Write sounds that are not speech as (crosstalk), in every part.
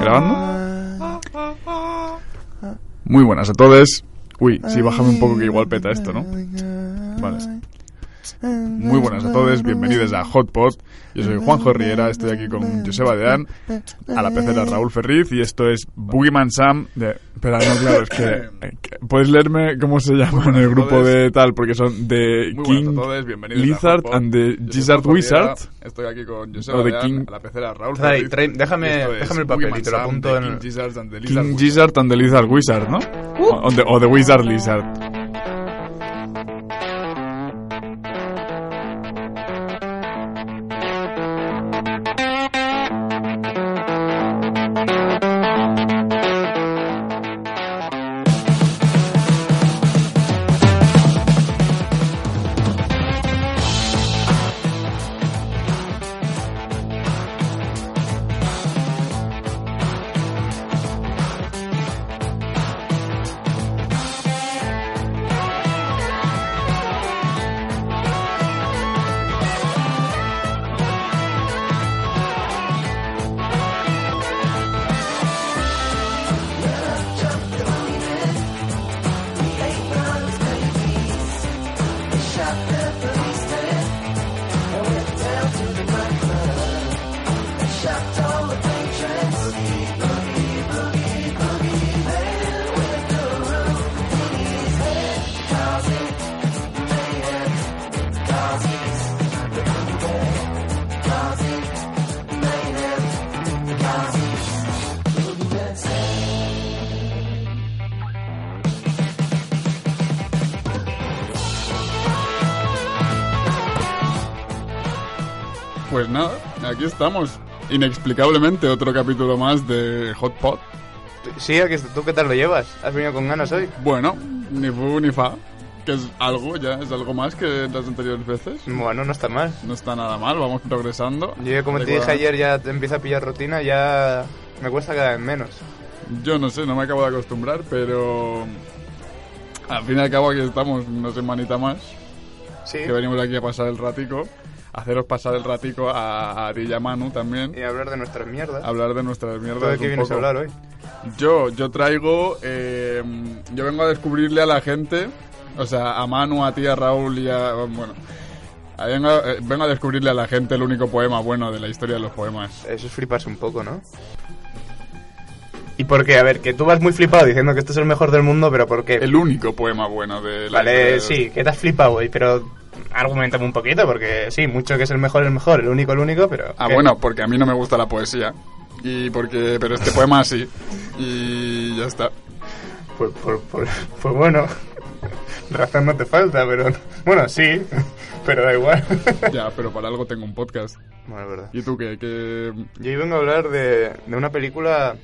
¿Grabando? Muy buenas a todos. Uy, sí, bájame un poco que igual peta esto, ¿no? Vale. Muy buenas a todos, bienvenidos a Hotpot. Yo soy Juanjo Riera, estoy aquí con Joseba Deán, a la pecera Raúl Ferriz y esto es Boogeyman Sam de... Espera, no, claro, es que... eh, que- ¿Puedes leerme cómo se llama en el grupo de tal? Porque son de King Lizard a and the Yo soy Gizzard Juanjo Riera, Wizard. Estoy aquí con Joseba Deán, King- a la pecera Raúl Ferriz. trae- déjame- Y esto es déjame el papel y te lo apunto en King el- Gizzards and the Lizard King Wizard. Gizzard and the Lizard Wizard, ¿no? O, de, o The Wizard Lizard. Aquí estamos. Inexplicablemente otro capítulo más de Hot Pot. Sí, aquí. ¿tú qué tal lo llevas? ¿Has venido con ganas hoy? Bueno, ni fu ni fa. Que es algo ya, es algo más que las anteriores veces. Bueno, no está mal. No está nada mal, vamos progresando. Yo, como te dije ayer, ya te empieza a pillar rutina, ya me cuesta cada vez menos. Yo no sé, no me acabo de acostumbrar, pero al fin y al cabo aquí estamos una semanita más, Sí. que venimos aquí a pasar el ratico, haceros pasar el ratico a, a ti y a Manu también, Y hablar de nuestras mierdas. hablar de nuestras mierdas ¿Tú de qué vienes a hablar hoy? Yo, yo traigo, eh, yo vengo a descubrirle a la gente, o sea, a Manu, a ti, a Raúl y a, bueno, a- vengo, a- eh, vengo a descubrirle a la gente el único poema bueno de la historia de los poemas. Eso es fliparse un poco, ¿no? ¿Y por qué? A ver, que tú vas muy flipado diciendo que esto es el mejor del mundo, pero ¿por qué? El único poema bueno de la historia de Vale, los- sí, que te has flipado, güey, pero argumentame un poquito, porque sí, mucho que es el mejor, el mejor, el único, el único, pero... Ah, ¿qué? bueno, porque a mí no me gusta la poesía. Y porque, pero este poema sí. Y ya está. Pues, pues, pues, pues bueno, razón no te falta, pero... Bueno, sí, pero da igual. Ya, pero para algo tengo un podcast. Bueno, es verdad. ¿Y tú qué? qué... Yo vengo a hablar de, de una película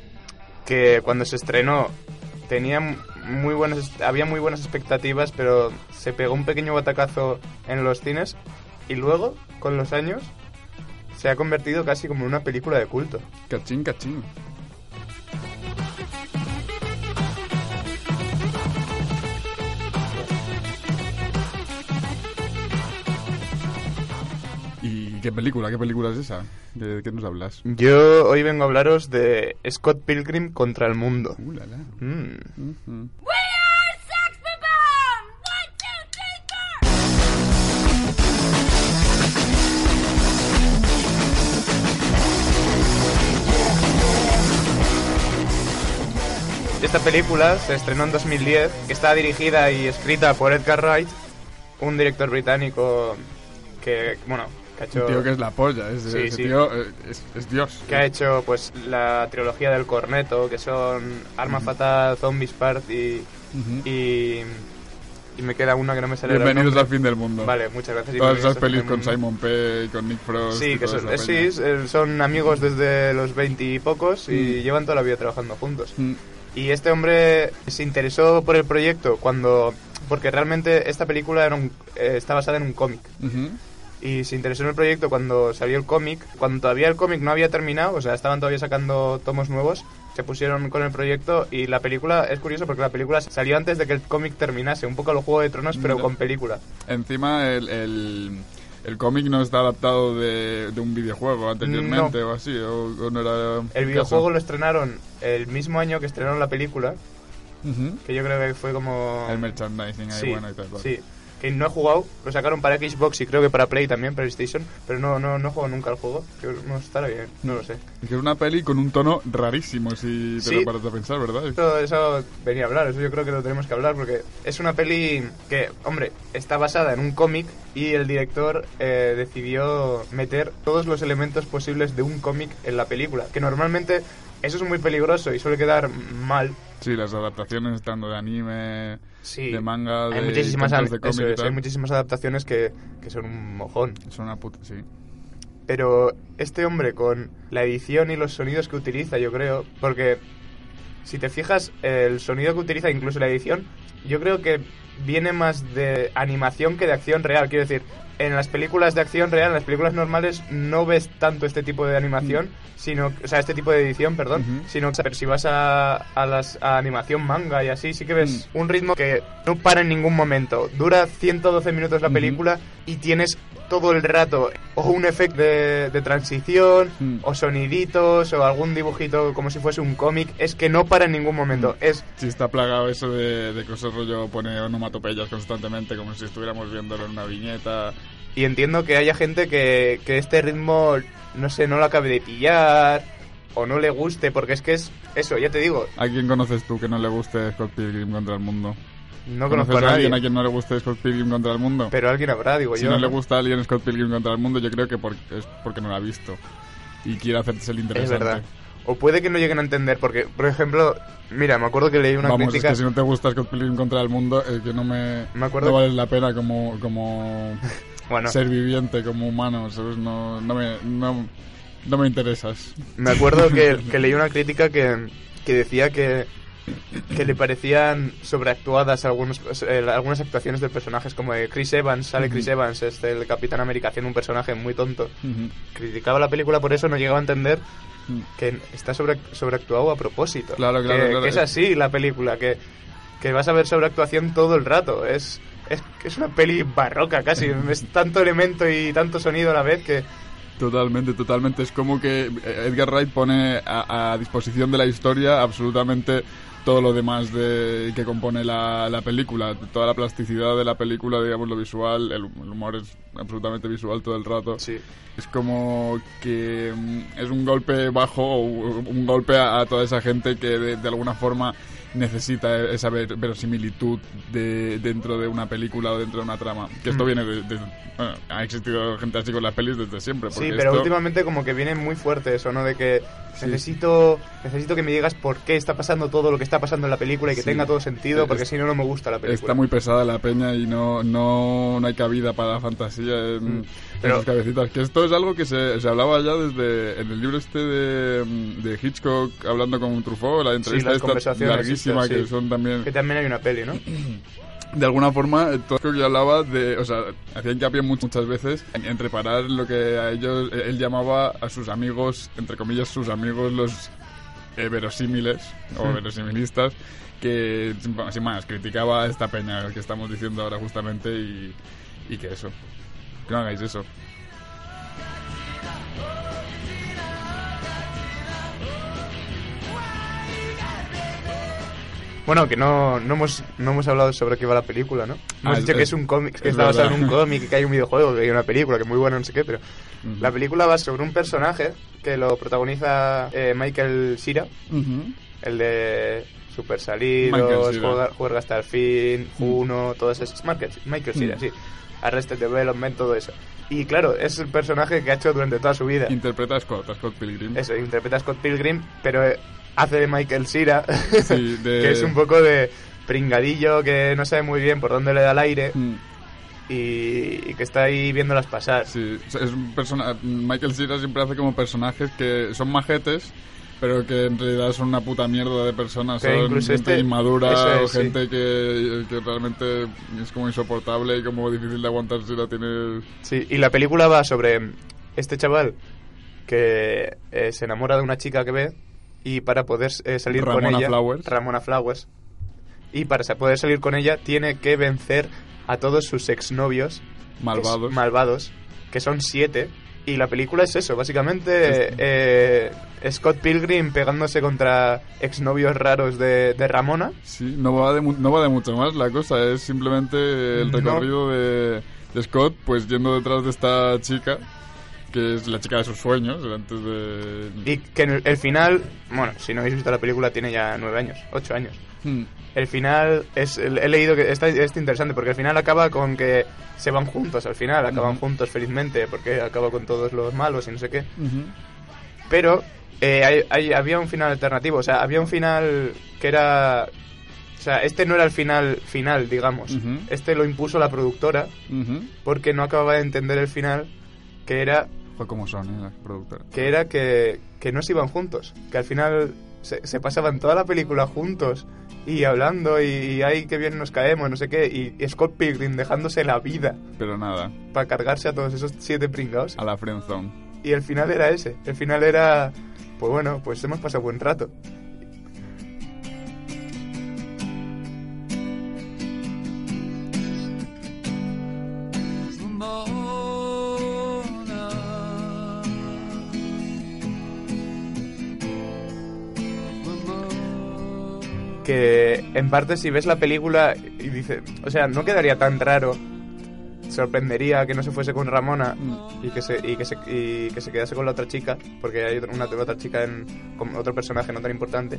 que cuando se estrenó tenía muy buenas, había muy buenas expectativas, pero se pegó un pequeño batacazo en los cines y luego, con los años, se ha convertido casi como en una película de culto. Cachín, cachín. Qué película? ¿Qué película es esa? ¿De qué nos hablas? Yo hoy vengo a hablaros de Scott Pilgrim contra el mundo. Uh, la, la. Mm. Ujú. Esta película se estrenó en 2010, que está dirigida y escrita por Edgar Wright, un director británico que, bueno, ha hecho... Un tío que es la polla. Es, Sí, ese sí. tío eh, es, es Dios. que ha hecho pues la trilogía del corneto, que son Arma Fatal, Zombies Party y y me queda una que no me sale Bienvenidos al fin del mundo. Vale, muchas gracias. y Todas esas pelis con. Simon Pegg, con Nick Frost. Sí, y que son, sí, eh, son amigos desde los veintipocos y, llevan toda la vida trabajando juntos. Mm. Y este hombre se interesó por el proyecto cuando... Porque realmente esta película era un- eh, está basada en un cómic. Y se interesó en el proyecto cuando salió el cómic. Cuando todavía el cómic no había terminado, o sea, estaban todavía sacando tomos nuevos, se pusieron con el proyecto y la película, es curioso porque la película salió antes de que el cómic terminase, un poco a los Juego de Tronos, pero con película. Encima, el, el, el cómic no está adaptado de, de un videojuego anteriormente o así, o, o no era. El videojuego lo estrenaron el mismo año que estrenaron la película, que yo creo que fue como... El merchandising ahí sí, bueno y tal. sí. Que no he jugado, lo sacaron para Xbox y creo que para Play también, PlayStation, pero no, no, no he jugado nunca al juego. Que no estará bien, no lo sé. Es que es una peli con un tono rarísimo, si te Sí. lo paras a pensar, ¿verdad? Todo eso venía a hablar, eso yo creo que lo tenemos que hablar porque es una peli que, hombre, está basada en un cómic y el director eh, decidió meter todos los elementos posibles de un cómic en la película, que normalmente eso es muy peligroso y suele quedar mal. Sí, las adaptaciones estando de anime, Sí, de manga, de hay muchísimas, de cómic es, hay muchísimas adaptaciones que, que son un mojón. Es una puta, sí. Pero este hombre con la edición y los sonidos que utiliza, yo creo, porque si te fijas, el sonido que utiliza, incluso la edición, yo creo que viene más de animación que de acción real. Quiero decir, en las películas de acción real, en las películas normales, no ves tanto este tipo de animación, sino, o sea, este tipo de edición, perdón, Ujú. sino que pero si vas a, a las a animación manga y así, sí que ves un ritmo que no para en ningún momento. Dura 112 minutos la película y tienes todo el rato o un efecto de, de transición Mm. o soniditos o algún dibujito como si fuese un cómic. Es que no para en ningún momento. Es Sí, está plagado eso de, de que ese rollo pone onomatopeyas constantemente, como si estuviéramos viéndolo en una viñeta. Y entiendo que haya gente que, que este ritmo, no sé, no lo acabe de pillar o no le guste, porque es que es eso, ya te digo, ¿A quién conoces tú que no le guste Scott Pilgrim contra el mundo? no ¿Conoces conozco a nadie. alguien a quien no le guste Scott Pilgrim contra el mundo? Pero alguien habrá, digo si yo. no, le gusta a alguien Scott Pilgrim contra el mundo, yo creo que por- es porque no lo ha visto. Y quiere hacerse el Es interesante. verdad. O puede que no lleguen a entender, porque, por ejemplo, mira, me acuerdo que leí una Vamos, crítica. es que si no te gusta Scott Pilgrim contra el mundo, es que no me, Me acuerdo no vale la pena como, como (laughs) Bueno, ser viviente, como humano, ¿sabes? No, no, me, no, no me interesas. me acuerdo que, (laughs) que leí una crítica que, que decía que, que le parecían sobreactuadas algunos, eh, algunas actuaciones de personajes, como de Chris Evans, sale Chris Evans, este, el Capitán América, haciendo un personaje muy tonto. Criticaba la película por eso, no llegaba a entender Mm. que está sobre, sobreactuado a propósito. Claro, claro, que, claro. que es así la película, que, que vas a ver sobreactuación todo el rato. Es, es, es una peli barroca casi, es tanto elemento y tanto sonido a la vez que... Totalmente, totalmente. Es como que Edgar Wright pone a, a disposición de la historia absolutamente todo lo demás de, que compone la, la película. Toda la plasticidad de la película, digamos, lo visual. El, el humor es absolutamente visual todo el rato. Sí. Es como que mm, es un golpe bajo o un golpe a, a toda esa gente que de, de alguna forma necesita esa ver- verosimilitud de, dentro de una película o dentro de una trama. Que esto Mm. viene de... de- bueno, ha existido gente así con las pelis desde siempre. Sí, pero esto- últimamente como que viene muy fuerte eso, ¿no? De que Sí. necesito necesito que me digas por qué está pasando todo lo que está pasando en la película y que Sí. tenga todo sentido, Es- porque si no, no me gusta la película. Está muy pesada la peña y no, no, no hay cabida para la fantasía en, Mm. en Pero- sus cabecitas. Que esto es algo que se, se hablaba ya desde en el libro este de, de Hitchcock hablando con Truffaut, la entrevista las esta larguísima sí. que son también... Que también hay una peli, ¿no? (clears throat) De alguna forma, todo que hablaba de... O sea, hacía hincapié much- muchas veces en, en reparar lo que a ellos... Él llamaba a sus amigos, entre comillas, sus amigos los eh, verosímiles o verosimilistas que sin sin más criticaba a esta peña que estamos diciendo ahora justamente y, y que eso que no hagáis eso Bueno, que no, no, hemos, no hemos hablado sobre qué va la película, ¿no? Hemos Ah, dicho que es un cómic, que es está basado en un cómic, que hay un videojuego, que hay una película, que es muy buena, no sé qué, pero... Ujú. La película va sobre un personaje que lo protagoniza eh, Michael Cera, el de Super Michael Salidos, Juega hasta el fin, Juno, todos esos. Michael, Michael Cera, Mm. sí. Arrested Development, todo eso. Y claro, es el personaje que ha hecho durante toda su vida. interpreta a Scott, a Scott Pilgrim Eso, interpreta a Scott Pilgrim, pero eh, hace de Michael Cera, (laughs) Sí, (laughs) de- que es un poco de, pringadillo que no sabe muy bien por dónde le da el aire Mm. y, y que está ahí viéndolas pasar. Sí, es un persona Michael Cera siempre hace como personajes que son majetes, pero que en realidad son una puta mierda de personas. Que son incluso gente este- inmadura es, o sí. gente que, que realmente es como insoportable y como difícil de aguantar si la tienes... Sí, y la película va sobre este chaval que eh, se enamora de una chica que ve y para poder eh, salir con Ramona ella... Flowers. Ramona Flowers. Y para poder salir con ella tiene que vencer a todos sus exnovios Malvados. que- malvados, que son siete. Y la película es eso, básicamente eh, Scott Pilgrim pegándose contra exnovios raros de, de Ramona. Sí, no va, de, no va de mucho más la cosa, es simplemente el No. recorrido de, de Scott pues yendo detrás de esta chica, que es la chica de sus sueños, antes de... Y que en el, el final, bueno, si no habéis visto la película, tiene ya nueve años, ocho años. Hmm. El final es he leído que está, está interesante porque al final acaba con que se van juntos, al final acaban Ujú. juntos felizmente porque acaba con todos los malos y no sé qué. Ujú. Pero eh, hay- hay- había un final alternativo, o sea, había un final que era... O sea, este no era el final final, digamos. Ujú. Este lo impuso la productora Ujú. porque no acababa de entender el final que era Fue como son, ¿eh? las productoras. que era que, que no se iban juntos, que al final se, se pasaban toda la película juntos y hablando y, y ay, qué bien nos caemos, no sé qué, y, y Scott Pilgrim dejándose la vida Pero nada, para cargarse a todos esos siete pringados. a la friendzone. Y el final era ese, el final era, pues bueno, pues hemos pasado buen rato. Que en parte si ves la película y dice, o sea, no quedaría tan raro, sorprendería que no se fuese con Ramona y que se y que se y que se quedase con la otra chica, porque hay otra- una otra chica en como otro personaje no tan importante.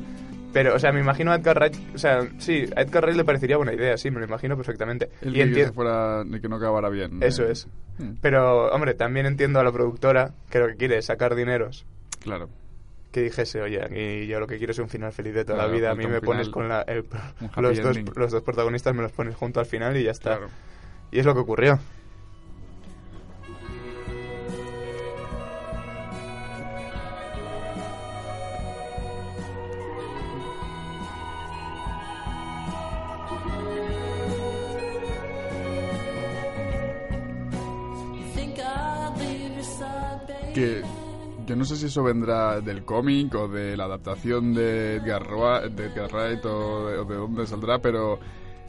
Pero, o sea, me imagino a Edgar Wright, o sea, sí, a Edgar Wright le parecería buena idea, sí, me lo imagino perfectamente. El y entiendo fuera, que no acabara bien. eso eh. es. Hmm, Pero, hombre, también entiendo a la productora que lo que quiere es sacar dineros. Claro. Que dijese, oye, aquí yo lo que quiero es un final feliz de toda Claro, la vida. A mí me pones con la, el- (laughs) los, dos, los dos protagonistas, me los pones junto al final y ya está. Claro. Y es lo que ocurrió. Que yo no sé si eso vendrá del cómic o de la adaptación de Edgar, Roa- de Edgar Wright o de, o de dónde saldrá, pero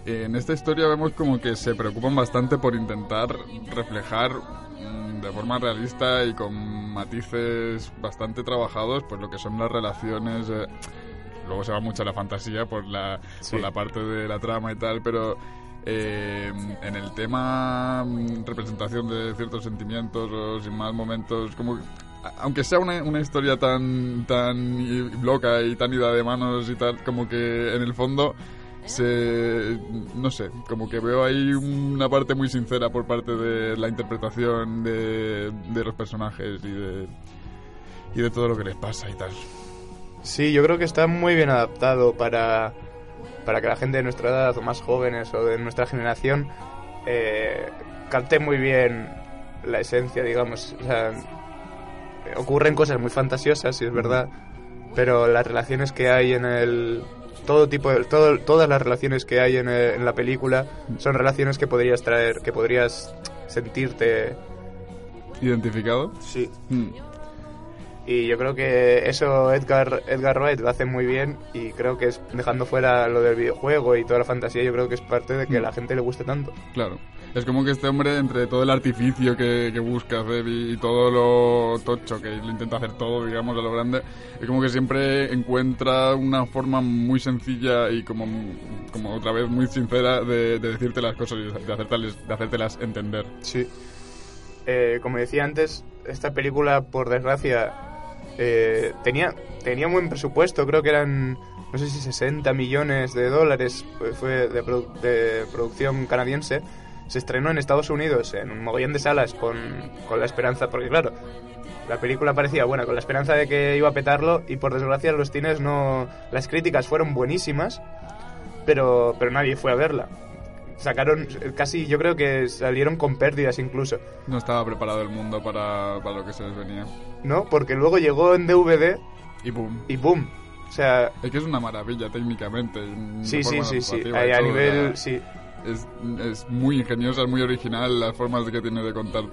en esta historia vemos como que se preocupan bastante por intentar reflejar mm, de forma realista y con matices bastante trabajados pues lo que son las relaciones eh, luego se va mucho a la fantasía por la, Sí. por la parte de la trama y tal pero eh, en el tema mm, representación de ciertos sentimientos o sin más momentos como aunque sea una, una historia tan tan loca y tan ida de manos y tal como que en el fondo se no sé como que veo ahí una parte muy sincera por parte de la interpretación de, de los personajes y de y de todo lo que les pasa y tal Sí, yo creo que está muy bien adaptado para, para que la gente de nuestra edad o más jóvenes o de nuestra generación eh, capte muy bien la esencia, digamos. O sea, ocurren cosas muy fantasiosas, sí es verdad, pero las relaciones que hay en el todo tipo de, todo, todas las relaciones que hay en, en la película son relaciones que podrías traer, que podrías sentirte. identificado Sí. Mm. Y yo creo que eso Edgar, Edgar Wright lo hace muy bien y creo que es dejando fuera lo del videojuego y toda la fantasía, yo creo que es parte de que a la gente le guste tanto. Claro. Es como que este hombre, entre todo el artificio que, busca hacer y, todo lo tocho que le intenta hacer todo, digamos, a lo grande, es como que siempre encuentra una forma muy sencilla y como, como otra vez muy sincera de, de decirte las cosas y de hacértelas, de hacértelas entender. Sí. Eh, como decía antes, esta película, por desgracia, eh, tenía, tenía buen presupuesto, creo que eran, no sé si 60 millones de dólares, fue de, de producción canadiense. Se estrenó en Estados Unidos en un mogollón de salas con, con la esperanza, porque claro, la película parecía buena, con la esperanza de que iba a petarlo y por desgracia los cines no... Las críticas fueron buenísimas, pero, pero nadie fue a verla. Sacaron casi, yo creo que salieron con pérdidas incluso. No estaba preparado el mundo para, para lo que se les venía. ¿No? Porque luego llegó en DVD Y boom. y boom. O sea, Es que es una maravilla técnicamente. sí, sí, sí, sí. A, todo, nivel, la- sí. Es, es muy ingeniosa, es muy original las formas que tiene de contar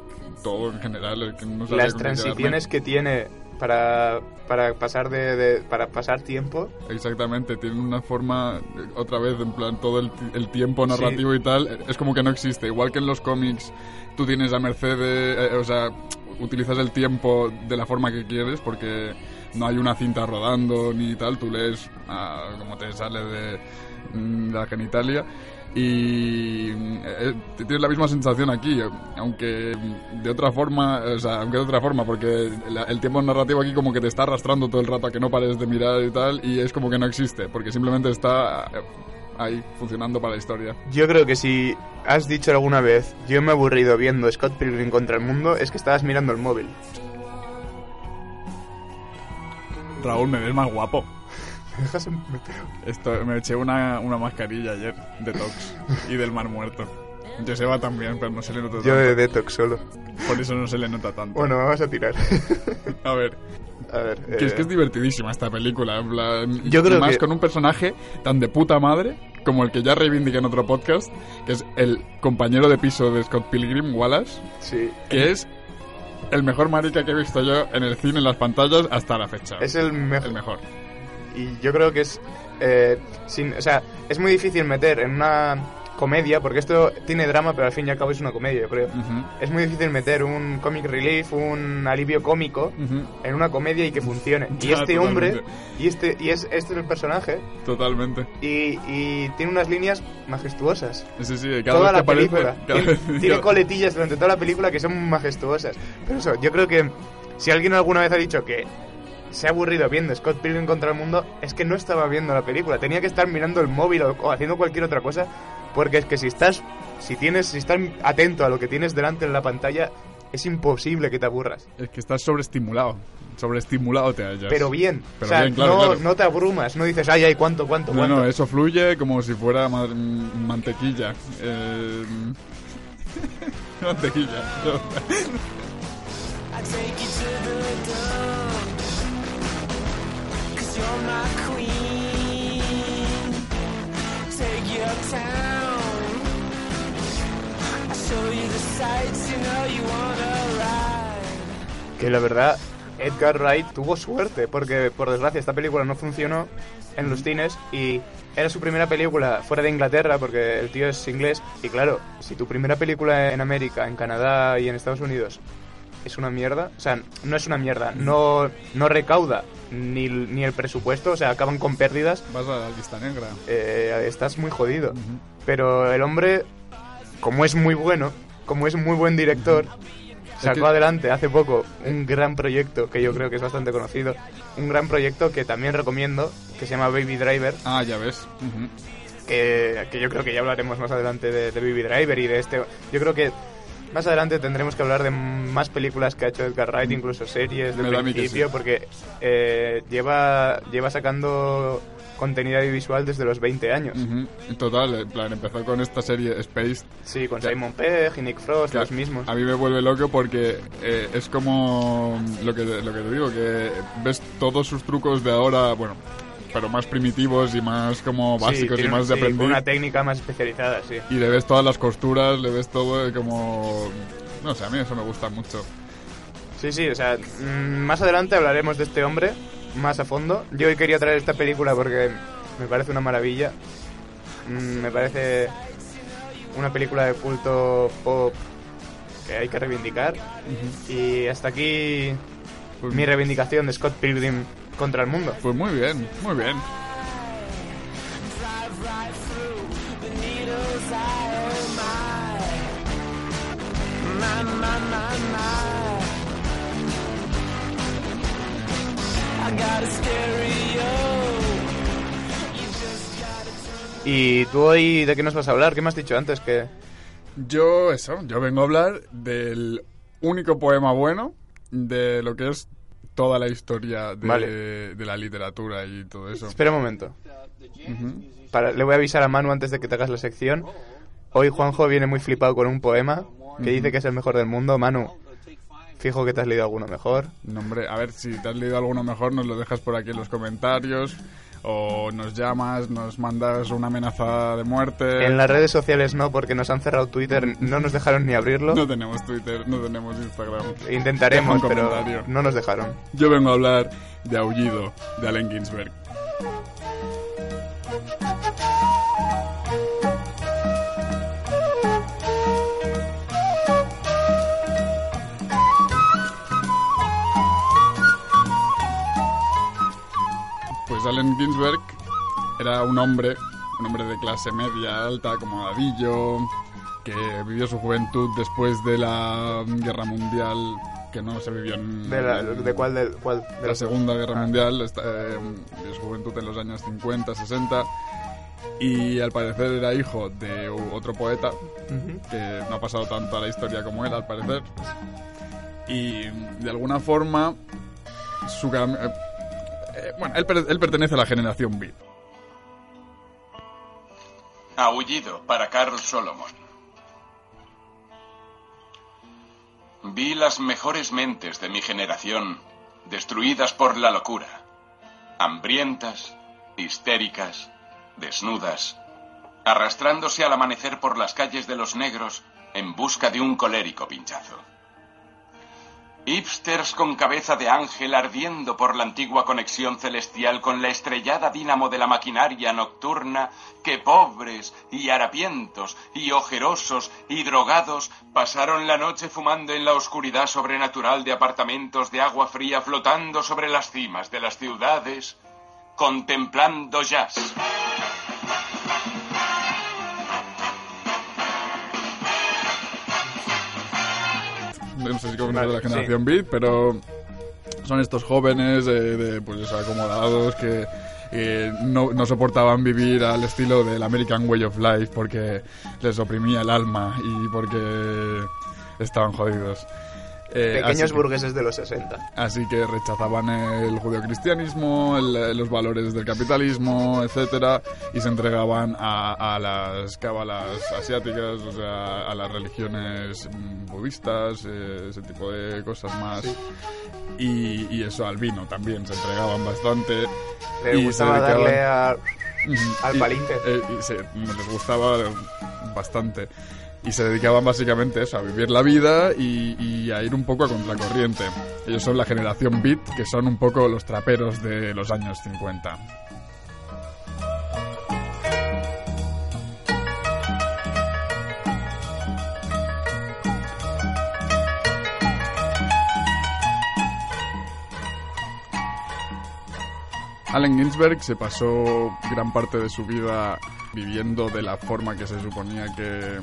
todo en general. que no Las transiciones que tiene para, para pasar de, de- para pasar tiempo. Exactamente, tiene una forma, eh, otra vez, en plan, todo el, el tiempo narrativo y tal, eh, es como que no existe. Igual que en los cómics, tú tienes a merced de, eh, o sea, utilizas el tiempo de la forma que quieres porque no hay una cinta rodando ni tal, tú lees ah, como te sale de, la genitalia y eh, tienes la misma sensación aquí, aunque de otra forma, o sea, aunque de otra forma, porque la- el tiempo narrativo aquí como que te está arrastrando todo el rato a que no pares de mirar y tal, y es como que no existe, porque simplemente está eh, ahí funcionando para la historia. Yo creo que si has dicho alguna vez, yo me he aburrido viendo Scott Pilgrim contra el mundo, es que estabas mirando el móvil. Raúl, me ves más guapo. ¿Me dejas en- Esto, me eché una, una mascarilla ayer de Tox y del Mar Muerto. Joseba también, pero no se le nota tanto. Yo de detox solo. Por eso no se le nota tanto. Bueno, vamos a tirar. (laughs) A ver, a ver. que es eh, que es divertidísima esta película. Yo creo y más que- con un personaje tan de puta madre como el que ya reivindiqué en otro podcast, que es el compañero de piso de Scott Pilgrim, Wallace, Sí. que es el mejor marica que he visto yo en el cine, en las pantallas, hasta la fecha. Es el el mejor. Y yo creo que es. eh, sin, o sea, es muy difícil meter en una comedia, porque esto tiene drama, pero al fin y al cabo es una comedia, yo creo. Ujú, Es muy difícil meter un comic relief, un alivio cómico en una comedia y que funcione. Y (laughs) Ya, este hombre, y este y es este es el personaje Totalmente. y, y tiene unas líneas majestuosas. Sí, sí, cada toda vez la que aparece- película. cada Tiene, vez- tiene coletillas durante toda la película que son majestuosas. Pero eso, yo creo que si alguien alguna vez ha dicho que se ha aburrido viendo Scott Pilgrim contra el mundo, es que no estaba viendo la película. Tenía que estar mirando el móvil o, o haciendo cualquier otra cosa. Porque es que si estás, si tienes, si estás atento a lo que tienes delante en la pantalla, es imposible que te aburras. Es que estás sobreestimulado. Sobreestimulado te hallas. Pero bien. Pero o sea, bien, claro, no, claro. no te abrumas, no dices, ay, ay, cuánto, cuánto, No, cuánto. no, eso fluye como si fuera ma- mantequilla. Eh, (laughs) mantequilla. Que la verdad, Edgar Wright tuvo suerte, porque por desgracia esta película no funcionó en los cines y era su primera película fuera de Inglaterra, porque el tío es inglés. Y claro, si tu primera película en América, en Canadá y en Estados Unidos es una mierda, o sea, no es una mierda, no, no recauda ni, ni el presupuesto, o sea, acaban con pérdidas, Vas a la lista negra. eh, estás muy jodido. Pero el hombre, como es muy bueno, como es muy buen director, sacó que- adelante hace poco un gran proyecto que yo creo que es bastante conocido. Un gran proyecto que también recomiendo, que se llama Baby Driver, Ah, ya ves. Que, que yo creo que ya hablaremos más adelante de, de Baby Driver y de este. Yo creo que más adelante tendremos que hablar de más películas que ha hecho Edgar Wright, incluso series del principio, sí. porque eh, lleva, lleva sacando contenido audiovisual desde los 20 años. En Total, en plan, empezó con esta serie Space. Sí, con. Simon Pegg y Nick Frost, los mismos. A mí me vuelve loco porque eh, es como lo que, lo que te digo, que ves todos sus trucos de ahora, bueno, pero más primitivos y más como Sí, básicos y más de sí, con aprendiz. una técnica más especializada, sí. Y le ves todas las costuras, le ves todo como... No sé, a mí eso me gusta mucho. Sí, sí, o sea, mm, más adelante hablaremos de este hombre más a fondo. Yo hoy quería traer esta película porque me parece una maravilla. Mm, me parece una película de culto pop que hay que reivindicar. Y hasta aquí Pues, mi reivindicación de Scott Pilgrim contra el mundo. pues muy bien, muy bien. ¿Y tú hoy de qué nos vas a hablar? ¿Qué me has dicho antes? Que Yo, eso, yo vengo a hablar del único poema bueno de lo que es toda la historia de, Vale. de la literatura y todo eso. Espera un momento. Ujú. Para, le voy a avisar a Manu antes de que te hagas la sección. Hoy Juanjo viene muy flipado con un poema que dice que es el mejor del mundo. Manu, fijo que te has leído alguno mejor. No, hombre, a ver, si te has leído alguno mejor, nos lo dejas por aquí en los comentarios. O nos llamas, nos mandas una amenaza de muerte. En las redes sociales no, porque nos han cerrado Twitter, no nos dejaron ni abrirlo. No tenemos Twitter, no tenemos Instagram. Intentaremos, pero no nos dejaron. Yo vengo a hablar de Aullido, de Allen Ginsberg. Allen Ginsberg era un hombre, un hombre de clase media alta, acomodadillo, que vivió su juventud después de la guerra mundial, que no se vivió en... ¿De, la- de cuál? Del, cuál de la Segunda Guerra Ah. Mundial, esta- eh, de su juventud en los años 50, 60, y al parecer era hijo de otro poeta que no ha pasado tanto a la historia como él, al parecer, y de alguna forma su cam- eh, bueno, él, él pertenece a la generación beat. Aullido para Carl Solomon. Vi las mejores mentes de mi generación destruidas por la locura, hambrientas, histéricas, desnudas, arrastrándose al amanecer por las calles de los negros en busca de un colérico pinchazo. Hipsters con cabeza de ángel ardiendo por la antigua conexión celestial con la estrellada dínamo de la maquinaria nocturna que pobres y harapientos y ojerosos y drogados pasaron la noche fumando en la oscuridad sobrenatural de apartamentos de agua fría flotando sobre las cimas de las ciudades, contemplando jazz. No sé si Vale, de la sí. generación beat, pero son estos jóvenes eh, de, pues eso, acomodados que eh, no, no soportaban vivir al estilo del American Way of Life porque les oprimía el alma y porque estaban jodidos. Eh, Pequeños que- burgueses de los 60. Así que rechazaban el judeocristianismo, el- los valores del capitalismo, etcétera, y se entregaban a, a las cábalas asiáticas, o sea, a las religiones mm, budistas, eh, ese tipo de cosas más. Y, y eso, al vino también, se entregaban bastante. Le y se gustaba dedicaban- darle a... Al palinque. eh, se- les gustaba bastante. Y se dedicaban básicamente eso, a vivir la vida y, y a ir un poco a contracorriente. Ellos son la generación beat, que son un poco los traperos de los años 50. Allen Ginsberg se pasó gran parte de su vida viviendo de la forma que se suponía que,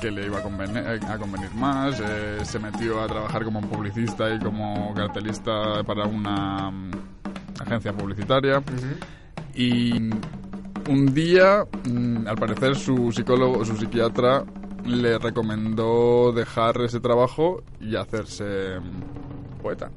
que le iba a convenir, a convenir más. Eh, se metió a trabajar como publicista y como cartelista para una mm, agencia publicitaria. Y un día, mm, al parecer, su psicólogo, su psiquiatra, le recomendó dejar ese trabajo y hacerse mm, poeta.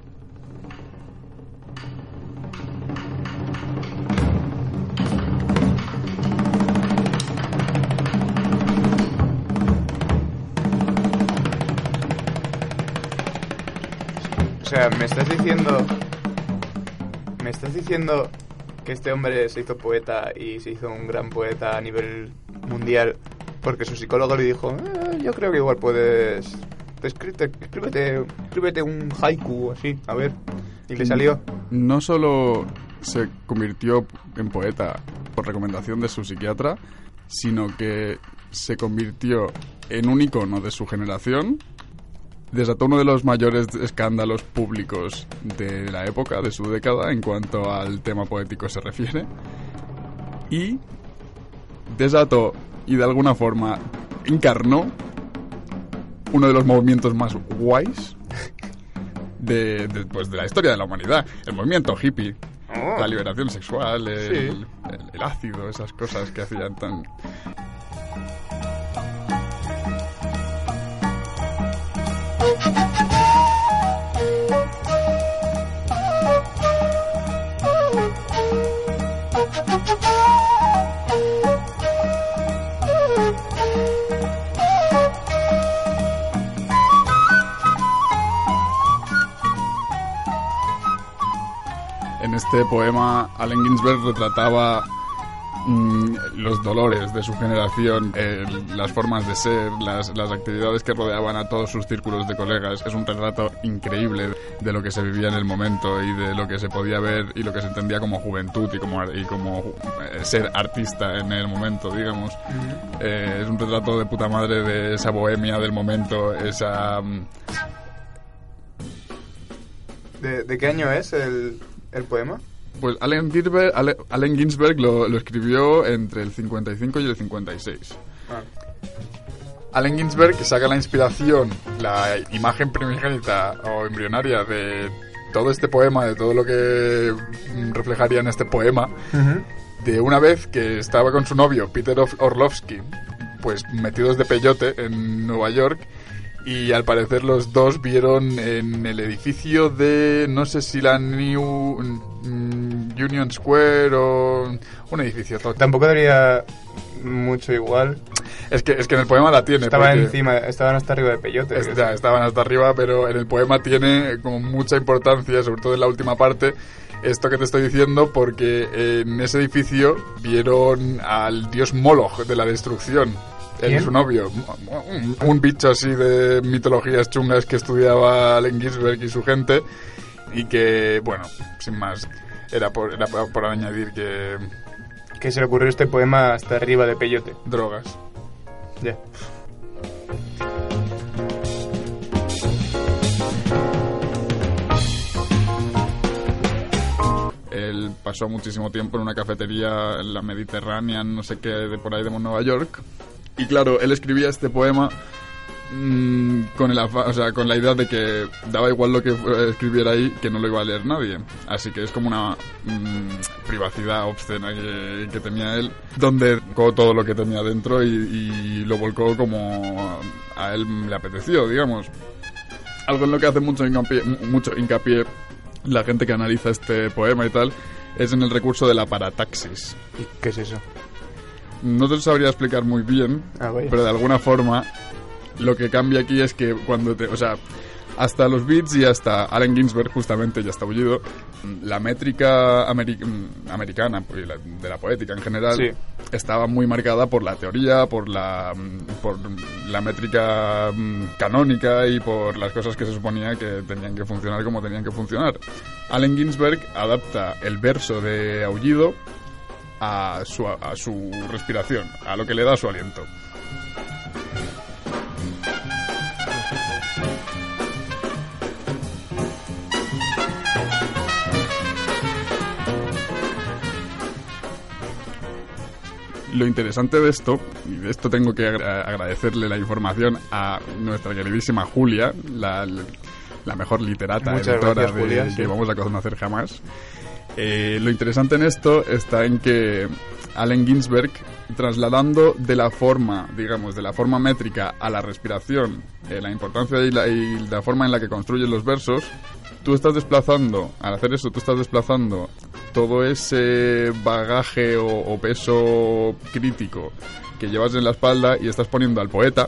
Sea, me estás diciendo... Me estás diciendo que este hombre se hizo poeta y se hizo un gran poeta a nivel mundial porque su psicólogo le dijo, "Eh, yo creo que igual puedes... Escríbete, escríbete, escríbete un haiku o así, a ver. Y le salió. no solo se convirtió en poeta por recomendación de su psiquiatra, sino que se convirtió en un icono de su generación, desató uno de los mayores escándalos públicos de la época, de su década, en cuanto al tema poético se refiere, y desató y de alguna forma encarnó uno de los movimientos más guays de, de, pues, de la historia de la humanidad. El movimiento hippie, Oh. la liberación sexual, el, Sí. el- el ácido, esas cosas que hacían tan... este poema, Allen Ginsberg retrataba mm, los dolores de su generación, eh, las formas de ser, las, las actividades que rodeaban a todos sus círculos de colegas. Es un retrato increíble de lo que se vivía en el momento y de lo que se podía ver y lo que se entendía como juventud y como, y como eh, ser artista en el momento, digamos. Eh, es un retrato de puta madre de esa bohemia del momento, esa... mm, ¿De, de qué año es el, el poema? Pues Allen Ginsberg, Ale- Allen Ginsberg lo, lo escribió entre el 55 y el 56. Ah. Allen Ginsberg saca la inspiración, la imagen primigenia o embrionaria de todo este poema, de todo lo que reflejaría en este poema, de una vez que estaba con su novio, Peter Orlovsky, pues metidos de peyote en Nueva York. Y al parecer los dos vieron en el edificio de, no sé si la New mm, Union Square o un edificio. Tampoco daría mucho igual. Es que, es que en el poema la tiene. Estaban encima, estaban hasta arriba de peyote. Es- ya, estaban hasta arriba, pero en el poema tiene como mucha importancia, sobre todo en la última parte, esto que te estoy diciendo, porque en ese edificio vieron al dios Moloch de la destrucción. ¿Quién? su novio. Un, un bicho así de mitologías chungas que estudiaba Allen Ginsberg y su gente. Y que, bueno, sin más, era por, era por, añadir que Que se le ocurrió este poema hasta arriba de peyote. drogas. Ya. Él pasó muchísimo tiempo en una cafetería en la Mediterránea, no sé qué, de por ahí de Nueva York. Y claro, él escribía este poema mm, con, el o sea, con la idea de que daba igual lo que escribiera ahí, que no lo iba a leer nadie. Así que es como una mm, privacidad obscena que, que tenía él, donde colocó todo lo que tenía dentro y, y lo volcó como a él le apeteció, digamos algo en lo que hace mucho hincapié, mucho hincapié la gente que analiza este poema y tal es en el recurso de la parataxis. ¿Y qué es eso? No te lo sabría explicar muy bien, Ah, pero de alguna forma lo que cambia aquí es que cuando te, o sea, hasta los beats y hasta Allen Ginsberg justamente ya está bullido, la métrica ameri- mm, americana pues, de la poética en general Sí. estaba muy marcada por la teoría, por la mm, por la métrica mm, canónica y por las cosas que se suponía que tenían que funcionar como tenían que funcionar. Allen Ginsberg adapta el verso de aullido a su, a su respiración, a lo que le da su aliento. Lo interesante de esto, y de esto tengo que agra- agradecerle la información a nuestra queridísima Julia, la, la mejor literata Muchas editora gracias, de- Julia, que sí. vamos a conocer jamás. Eh, lo interesante en esto está en que Allen Ginsberg, trasladando de la forma, digamos, de la forma métrica a la respiración, eh, la importancia y la, y la forma en la que construyes los versos, tú estás desplazando, al hacer eso, tú estás desplazando todo ese bagaje o, o peso crítico que llevas en la espalda y estás poniendo al poeta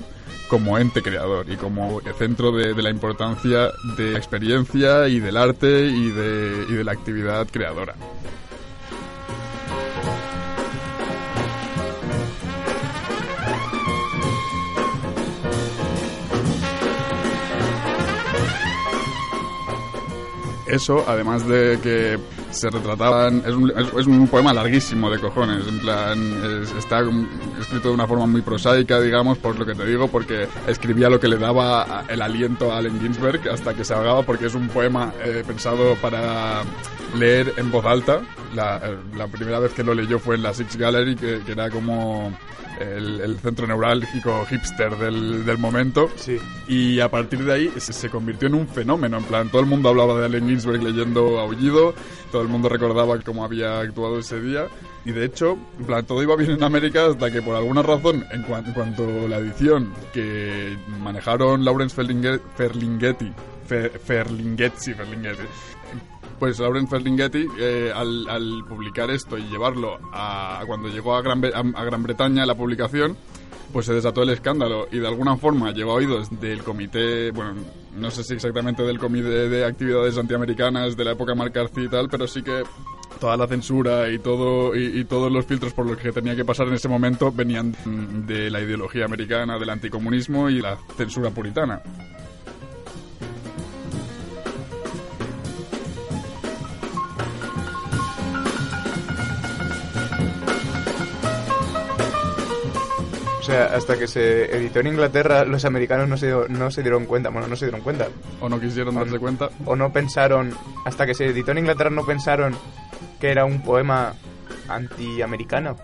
como ente creador y como centro de, la importancia de la experiencia y del arte y de la actividad creadora. Eso, además de que se retrataban. Es un, es- un poema larguísimo de cojones. En plan, es- está escrito de una forma muy prosaica, digamos, por lo que te digo, porque escribía lo que le daba el aliento a Allen Ginsberg hasta que se ahogaba, porque es un poema eh, pensado para leer en voz alta. La, eh, la primera vez que lo leyó fue en la Six Gallery, que, que era como el, el centro neurálgico hipster del, del momento. Sí. Y a partir de ahí se, se convirtió en un fenómeno. En plan, todo el mundo hablaba de Allen Ginsberg leyendo Aullido, todo el mundo recordaba cómo había actuado ese día. Y de hecho, en plan, todo iba bien en América hasta que por alguna razón, en, cuan- en cuanto la edición que manejaron Lawrence Ferlinghe- Ferlinghetti, Fer- Ferlinghetti, sí, Ferlinghetti, pues Lawrence Ferlinghetti, eh, al, al publicar esto y llevarlo a cuando llegó a Gran, a, a Gran Bretaña la publicación, pues se desató el escándalo y de alguna forma llegó a oídos del comité, bueno, no sé si exactamente del comité de actividades antiamericanas de la época McCarthy y tal, pero sí que toda la censura y todo y, y todos los filtros por los que tenía que pasar en ese momento venían de la ideología americana, del anticomunismo y la censura puritana. Sea, hasta que se editó en Inglaterra, los americanos no se, no se dieron cuenta. Bueno, no se dieron cuenta. O no quisieron darse cuenta. O no pensaron, hasta que se editó en Inglaterra, no pensaron que era un poema antiamericano.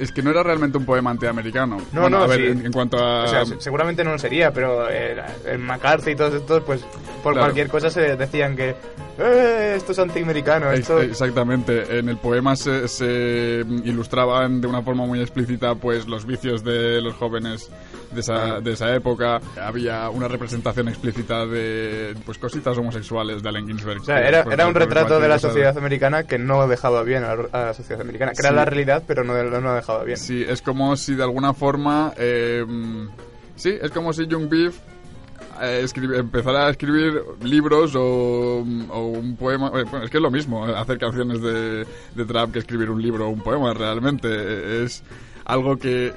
Es que no era realmente un poema antiamericano. No, Bueno, no, a ver, sí. en, en cuanto a... O sea, se- seguramente no lo sería, pero eh, el McCarthy y todos estos, pues por Claro. cualquier cosa se decían que eh, esto es antiamericano, esto... Exactamente. En el poema se, se ilustraban de una forma muy explícita pues los vicios de los jóvenes de esa, de esa época. Había una representación explícita de pues cositas homosexuales de Allen Ginsberg. O sea, que, era, era un retrato de la sociedad americana que no dejaba bien a la, a la sociedad americana. Que era la realidad, pero no, no dejaba bien. Sí, es como si de alguna forma... eh, sí, es como si Young Beef eh, escribi- empezara a escribir libros o, o un poema... eh, Bueno, es que es lo mismo hacer canciones de, de trap que escribir un libro o un poema, realmente. Es algo que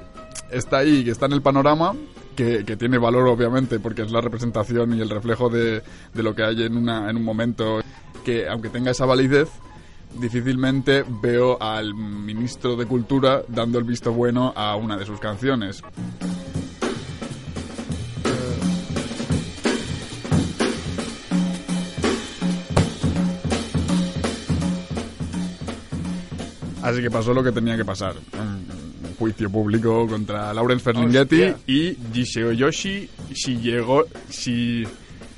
está ahí, que está en el panorama, que, tiene valor obviamente porque es la representación y el reflejo de, de lo que hay en, una, en un momento que aunque tenga esa validez, difícilmente veo al ministro de Cultura dando el visto bueno a una de sus canciones. Así que pasó lo que tenía que pasar. Juicio público contra Lawrence Ferlinghetti Hostia. y Jisheoyoshi Shigego, Shi,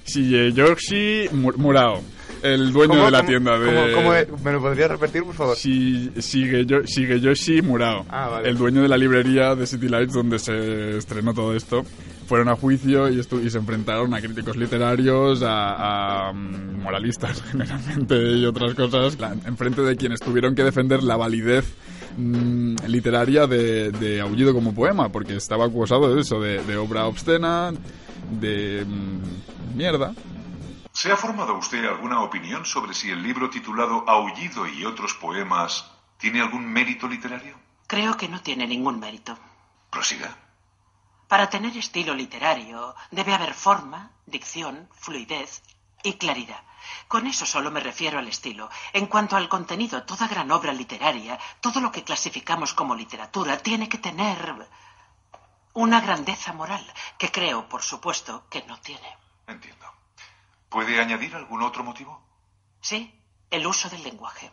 Shigeyoshi Mu- Murao, el dueño ¿Cómo- de la cómo- tienda de... cómo- cómo? ¿Me lo podrías repetir, por favor? Shi- Shigeyo- Shigeyoshi Murao, Ah, vale. el dueño de la librería de City Lights donde se estrenó todo esto. Fueron a juicio y, se enfrentaron a críticos literarios, a, a, mm, moralistas (laughs) generalmente y otras cosas, enfrente de quienes tuvieron que defender la validez mm, literaria de, de Aullido como poema, porque estaba acusado de eso, de, de obra obscena, de mm, mierda. ¿Se ha formado usted alguna opinión sobre si el libro titulado Aullido y otros poemas tiene algún mérito literario? Creo que no tiene ningún mérito. Prosiga. Para tener estilo literario debe haber forma, dicción, fluidez y claridad. Con eso solo me refiero al estilo. En cuanto al contenido, toda gran obra literaria, todo lo que clasificamos como literatura, tiene que tener una grandeza moral, que creo, por supuesto, que no tiene. Entiendo. ¿Puede añadir algún otro motivo? Sí, el uso del lenguaje.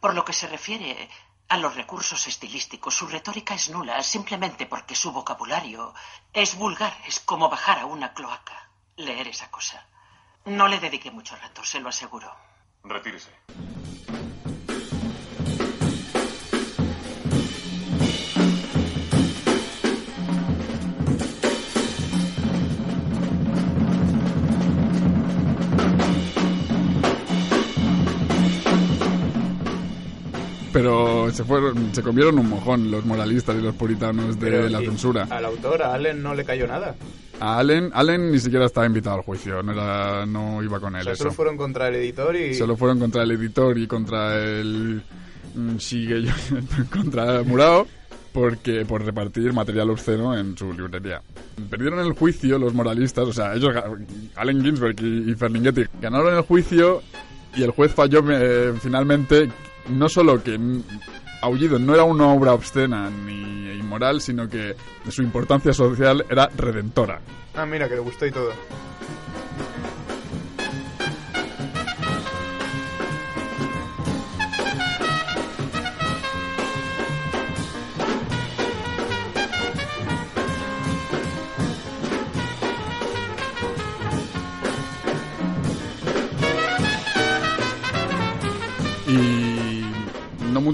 Por lo que se refiere a los recursos estilísticos, su retórica es nula simplemente porque su vocabulario es vulgar, es como bajar a una cloaca, leer esa cosa. No le dediqué mucho rato, se lo aseguro. Retírese. Pero se fueron, se comieron un mojón los moralistas y los puritanos de Pero, la ¿y censura. Al autor, a Allen, no le cayó nada. A Allen, Allen ni siquiera estaba invitado al juicio, no era, no iba con O él sea, eso. solo fueron contra el editor y... Solo fueron contra el editor y contra el mm, Shigeyo, (laughs) contra Murao porque por repartir material obsceno en su librería. Perdieron el juicio los moralistas, o sea, ellos, Allen Ginsberg y, y Ferlinghetti, ganaron el juicio y el juez falló eh, finalmente no solo que Aullido no era una obra obscena ni inmoral, sino que su importancia social era redentora. Ah, mira, que le gustó y todo.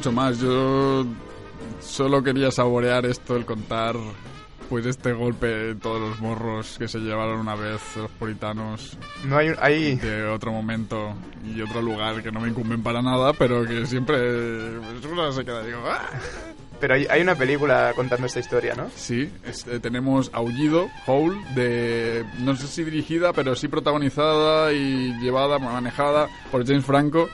Mucho más. Yo solo quería saborear esto, el contar pues este golpe todos los morros que se llevaron una vez los puritanos No hay... hay... de otro momento y otro lugar que no me incumben para nada, pero que siempre pues, uno se queda digo, "Ah". Pero hay, hay una película contando esta historia, ¿no? Sí, este, tenemos Aullido, Howl, de no sé si dirigida, pero sí protagonizada y llevada, manejada por James Franco.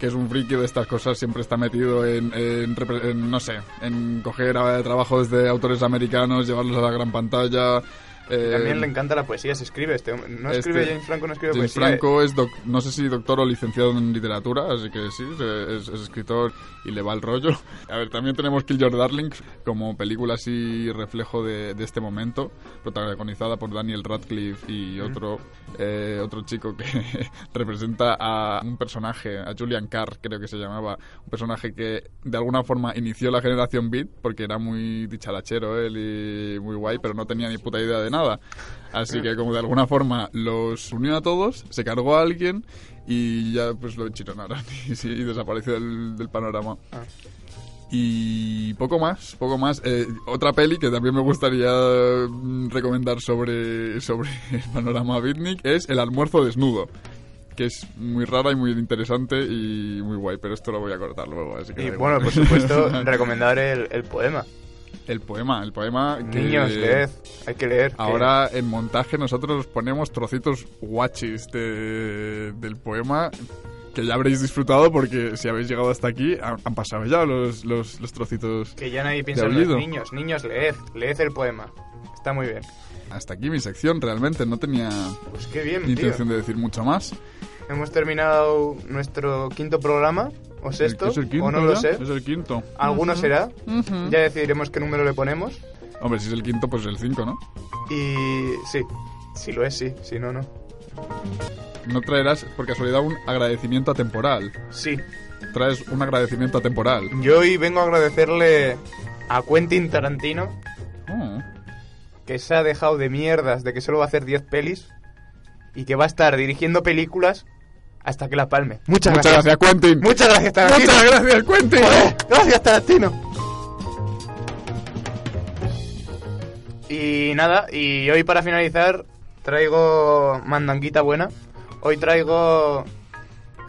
Que es un friki de estas cosas, siempre está metido en, en en, no sé, en coger eh, trabajos de autores americanos, llevarlos a la gran pantalla. Eh, También le encanta la poesía, se escribe este hombre. No Este- escribe James Franco, no escribe James poesía. Franco es, doc- no sé si doctor o licenciado en literatura, así que sí, es, es escritor y le va el rollo. (laughs) A ver, también tenemos Kill Your Darlings como película así reflejo de, de este momento, protagonizada por Daniel Radcliffe y otro, eh, otro chico que (laughs) representa a un personaje, a Julian Carr creo que se llamaba, un personaje que de alguna forma inició la generación Beat porque era muy dicharachero él y muy guay, pero no tenía ni puta idea de nada. Así que como de alguna forma los unió a todos, se cargó a alguien y ya pues lo enchironaron (laughs) y, sí, y desapareció del, del panorama. Ah. Y poco más, poco más. Eh, otra peli que también me gustaría mm, recomendar sobre, sobre el panorama beatnik es El almuerzo desnudo. Que es muy rara y muy interesante y muy guay, pero esto lo voy a cortar luego. Así que Y bueno, por supuesto, (laughs) recomendar el, el poema. El poema, el poema. que- Niños, leed, hay que leer. que- Ahora en montaje nosotros ponemos trocitos guachis de- del poema que ya habréis disfrutado porque si habéis llegado hasta aquí han, han pasado ya los, los, los trocitos. Que ya nadie piensa en los niños. Niños, leed, leed el poema. Está muy bien. Hasta aquí mi sección, realmente no tenía Pues qué bien, tío. intención de decir mucho más. Hemos terminado nuestro quinto programa, o sexto, ¿Es el quinto o no lo sé. Es el quinto. Alguno será. Ya decidiremos qué número le ponemos. Hombre, si es el quinto, pues el 5, ¿no? Y sí, si lo es, sí. Si no, no. No traerás, por casualidad, un agradecimiento atemporal. Sí. Traes un agradecimiento atemporal. Yo hoy vengo a agradecerle a Quentin Tarantino Oh. que se ha dejado de mierdas de que solo va a hacer 10 pelis y que va a estar dirigiendo películas hasta que la palme. Muchas, Muchas gracias, Quentin. Muchas gracias, Tarantino. Muchas gracias, Quentin. Joder, gracias, Tarantino. Y nada, y hoy para finalizar traigo mandanguita buena. Hoy traigo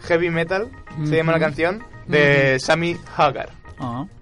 Heavy Metal, se llama la canción, de Sammy Hagar. When